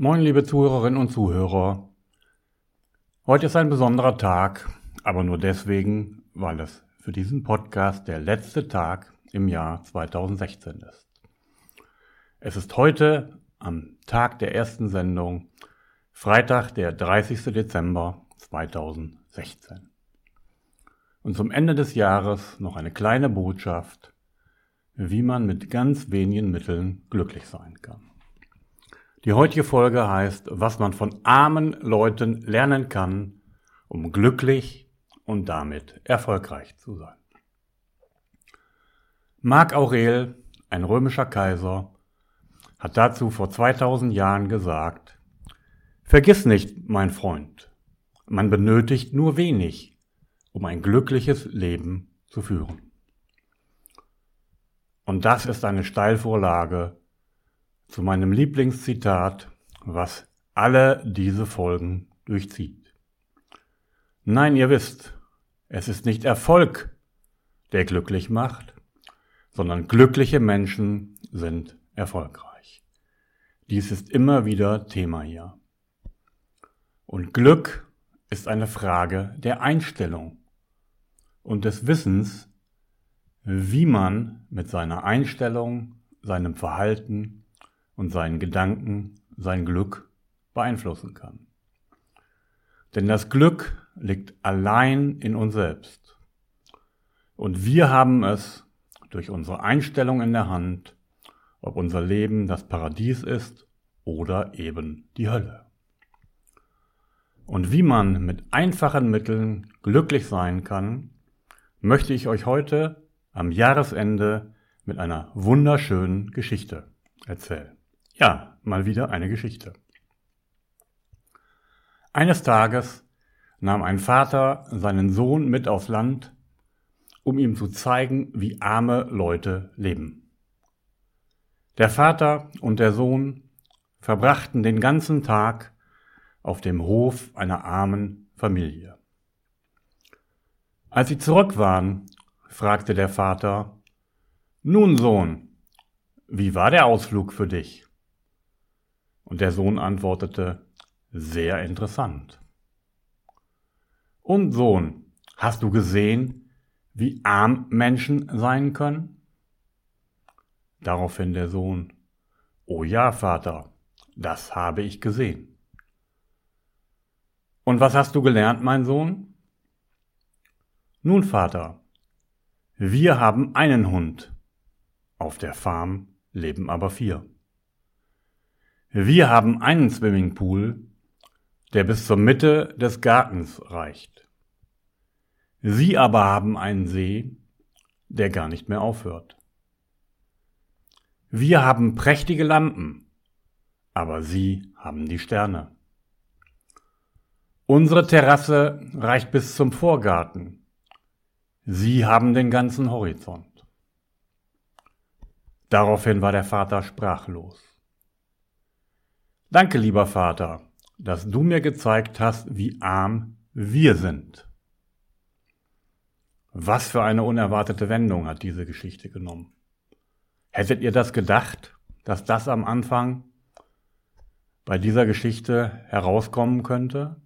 Moin, liebe Zuhörerinnen und Zuhörer. Heute ist ein besonderer Tag, aber nur deswegen, weil es für diesen Podcast der letzte Tag im Jahr 2016 ist. Es ist heute am Tag der ersten Sendung, Freitag, der 30. Dezember 2016. Und zum Ende des Jahres noch eine kleine Botschaft, wie man mit ganz wenigen Mitteln glücklich sein kann. Die heutige Folge heißt, was man von armen Leuten lernen kann, um glücklich und damit erfolgreich zu sein. Marc Aurel, ein römischer Kaiser, hat dazu vor 2000 Jahren gesagt, Vergiss nicht, mein Freund, man benötigt nur wenig, um ein glückliches Leben zu führen. Und das ist eine Steilvorlage zu meinem Lieblingszitat, was alle diese Folgen durchzieht. Nein, ihr wisst, es ist nicht Erfolg, der glücklich macht, sondern glückliche Menschen sind erfolgreich. Dies ist immer wieder Thema hier. Und Glück ist eine Frage der Einstellung und des Wissens, wie man mit seiner Einstellung, seinem Verhalten und seinen Gedanken sein Glück beeinflussen kann. Denn das Glück liegt allein in uns selbst. Und wir haben es durch unsere Einstellung in der Hand, ob unser Leben das Paradies ist oder eben die Hölle. Und wie man mit einfachen Mitteln glücklich sein kann, möchte ich euch heute am Jahresende mit einer wunderschönen Geschichte erzählen. Ja, mal wieder eine Geschichte. Eines Tages nahm ein Vater seinen Sohn mit aufs Land, um ihm zu zeigen, wie arme Leute leben. Der Vater und der Sohn verbrachten den ganzen Tag auf dem Hof einer armen Familie. Als sie zurück waren, fragte der Vater, Nun, Sohn, wie war der Ausflug für dich? Und der Sohn antwortete, sehr interessant. Und Sohn, hast du gesehen, wie arm Menschen sein können? Daraufhin der Sohn, Oh ja, Vater, das habe ich gesehen. Und was hast du gelernt, mein Sohn? Nun, Vater, wir haben einen Hund. Auf der Farm leben aber vier. Wir haben einen Swimmingpool, der bis zur Mitte des Gartens reicht. Sie aber haben einen See, der gar nicht mehr aufhört. Wir haben prächtige Lampen, aber Sie haben die Sterne. Unsere Terrasse reicht bis zum Vorgarten. Sie haben den ganzen Horizont. Daraufhin war der Vater sprachlos. Danke, lieber Vater, dass du mir gezeigt hast, wie arm wir sind. Was für eine unerwartete Wendung hat diese Geschichte genommen. Hättet ihr das gedacht, dass das am Anfang bei dieser Geschichte herauskommen könnte?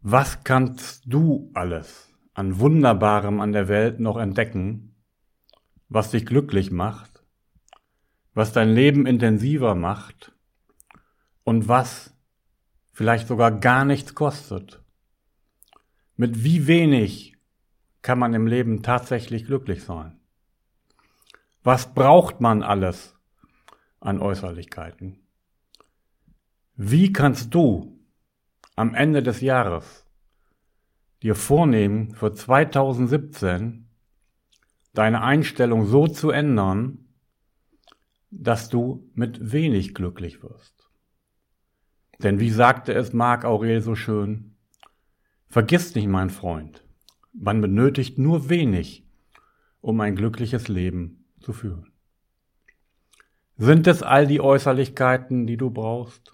Was kannst du alles an Wunderbarem an der Welt noch entdecken, was dich glücklich macht was dein Leben intensiver macht und was vielleicht sogar gar nichts kostet. Mit wie wenig kann man im Leben tatsächlich glücklich sein? Was braucht man alles an Äußerlichkeiten? Wie kannst du am Ende des Jahres dir vornehmen, für 2017 deine Einstellung so zu ändern, dass du mit wenig glücklich wirst. Denn wie sagte es Marc Aurel so schön, vergiss nicht, mein Freund, man benötigt nur wenig, um ein glückliches Leben zu führen. Sind es all die Äußerlichkeiten, die du brauchst?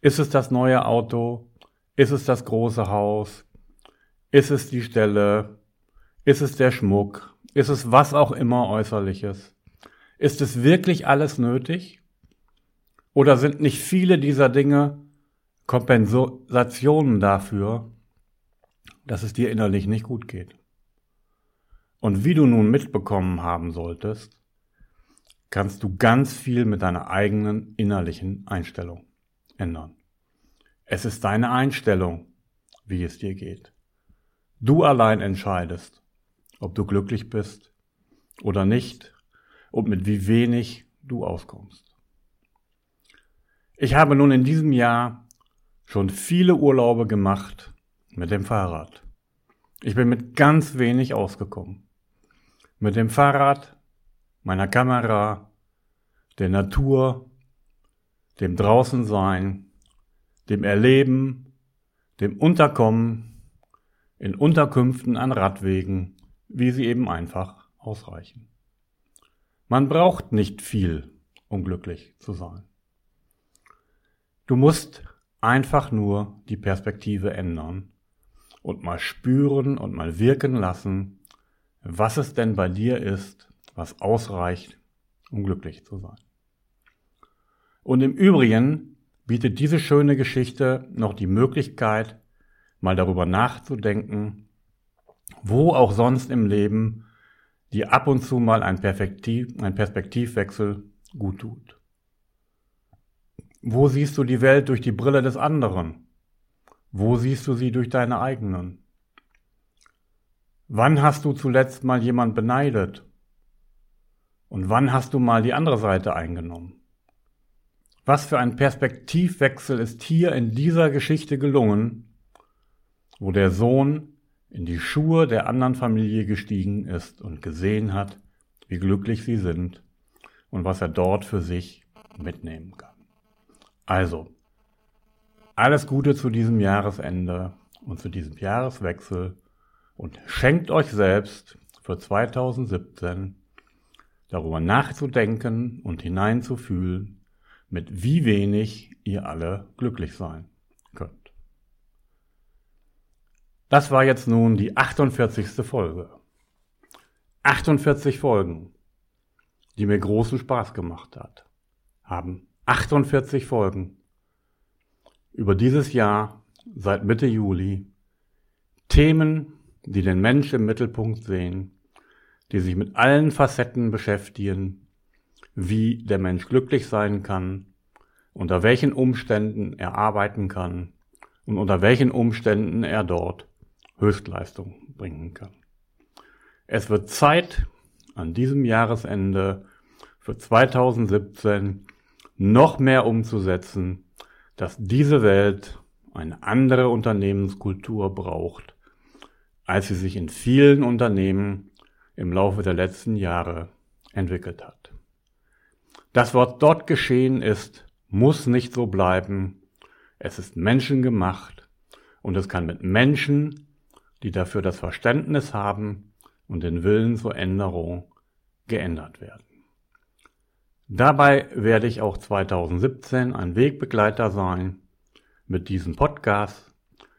Ist es das neue Auto? Ist es das große Haus? Ist es die Stelle? Ist es der Schmuck? Ist es was auch immer äußerliches? Ist es wirklich alles nötig? Oder sind nicht viele dieser Dinge Kompensationen dafür, dass es dir innerlich nicht gut geht? Und wie du nun mitbekommen haben solltest, kannst du ganz viel mit deiner eigenen innerlichen Einstellung ändern. Es ist deine Einstellung, wie es dir geht. Du allein entscheidest, ob du glücklich bist oder nicht und mit wie wenig du auskommst. Ich habe nun in diesem Jahr schon viele Urlaube gemacht mit dem Fahrrad. Ich bin mit ganz wenig ausgekommen. Mit dem Fahrrad, meiner Kamera, der Natur, dem Draußensein, dem Erleben, dem Unterkommen in Unterkünften an Radwegen, wie sie eben einfach ausreichen. Man braucht nicht viel, um glücklich zu sein. Du musst einfach nur die Perspektive ändern und mal spüren und mal wirken lassen, was es denn bei dir ist, was ausreicht, um glücklich zu sein. Und im Übrigen bietet diese schöne Geschichte noch die Möglichkeit, mal darüber nachzudenken, wo auch sonst im Leben die ab und zu mal ein, Perspektiv, ein Perspektivwechsel gut tut. Wo siehst du die Welt durch die Brille des anderen? Wo siehst du sie durch deine eigenen? Wann hast du zuletzt mal jemand beneidet? Und wann hast du mal die andere Seite eingenommen? Was für ein Perspektivwechsel ist hier in dieser Geschichte gelungen, wo der Sohn in die Schuhe der anderen Familie gestiegen ist und gesehen hat, wie glücklich sie sind und was er dort für sich mitnehmen kann. Also, alles Gute zu diesem Jahresende und zu diesem Jahreswechsel und schenkt euch selbst für 2017 darüber nachzudenken und hineinzufühlen, mit wie wenig ihr alle glücklich sein Das war jetzt nun die 48. Folge. 48 Folgen, die mir großen Spaß gemacht hat, haben 48 Folgen über dieses Jahr seit Mitte Juli Themen, die den Mensch im Mittelpunkt sehen, die sich mit allen Facetten beschäftigen, wie der Mensch glücklich sein kann, unter welchen Umständen er arbeiten kann und unter welchen Umständen er dort Höchstleistung bringen kann. Es wird Zeit, an diesem Jahresende für 2017 noch mehr umzusetzen, dass diese Welt eine andere Unternehmenskultur braucht, als sie sich in vielen Unternehmen im Laufe der letzten Jahre entwickelt hat. Das, was dort geschehen ist, muss nicht so bleiben. Es ist menschengemacht und es kann mit Menschen die dafür das Verständnis haben und den Willen zur Änderung geändert werden. Dabei werde ich auch 2017 ein Wegbegleiter sein mit diesem Podcast.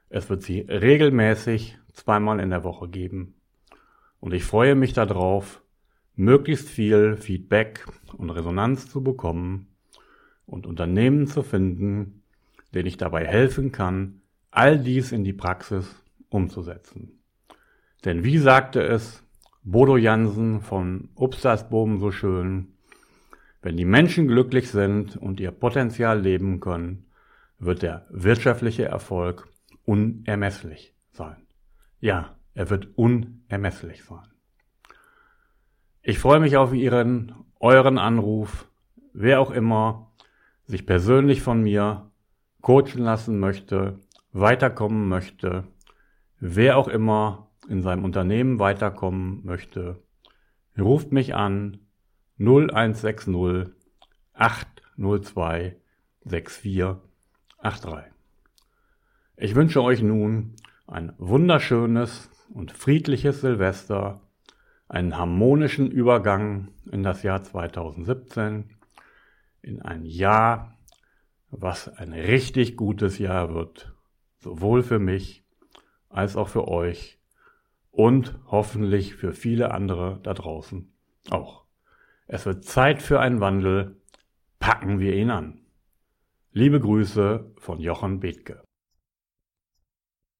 Es wird sie regelmäßig zweimal in der Woche geben. Und ich freue mich darauf, möglichst viel Feedback und Resonanz zu bekommen und Unternehmen zu finden, denen ich dabei helfen kann, all dies in die Praxis umzusetzen. Denn wie sagte es Bodo Jansen von Upstasboom so schön, wenn die Menschen glücklich sind und ihr Potenzial leben können, wird der wirtschaftliche Erfolg unermesslich sein. Ja, er wird unermesslich sein. Ich freue mich auf Ihren, euren Anruf, wer auch immer sich persönlich von mir coachen lassen möchte, weiterkommen möchte, Wer auch immer in seinem Unternehmen weiterkommen möchte, ruft mich an 0160 802 6483. Ich wünsche euch nun ein wunderschönes und friedliches Silvester, einen harmonischen Übergang in das Jahr 2017, in ein Jahr, was ein richtig gutes Jahr wird, sowohl für mich als auch für euch und hoffentlich für viele andere da draußen auch. Es wird Zeit für einen Wandel. Packen wir ihn an. Liebe Grüße von Jochen Bethke.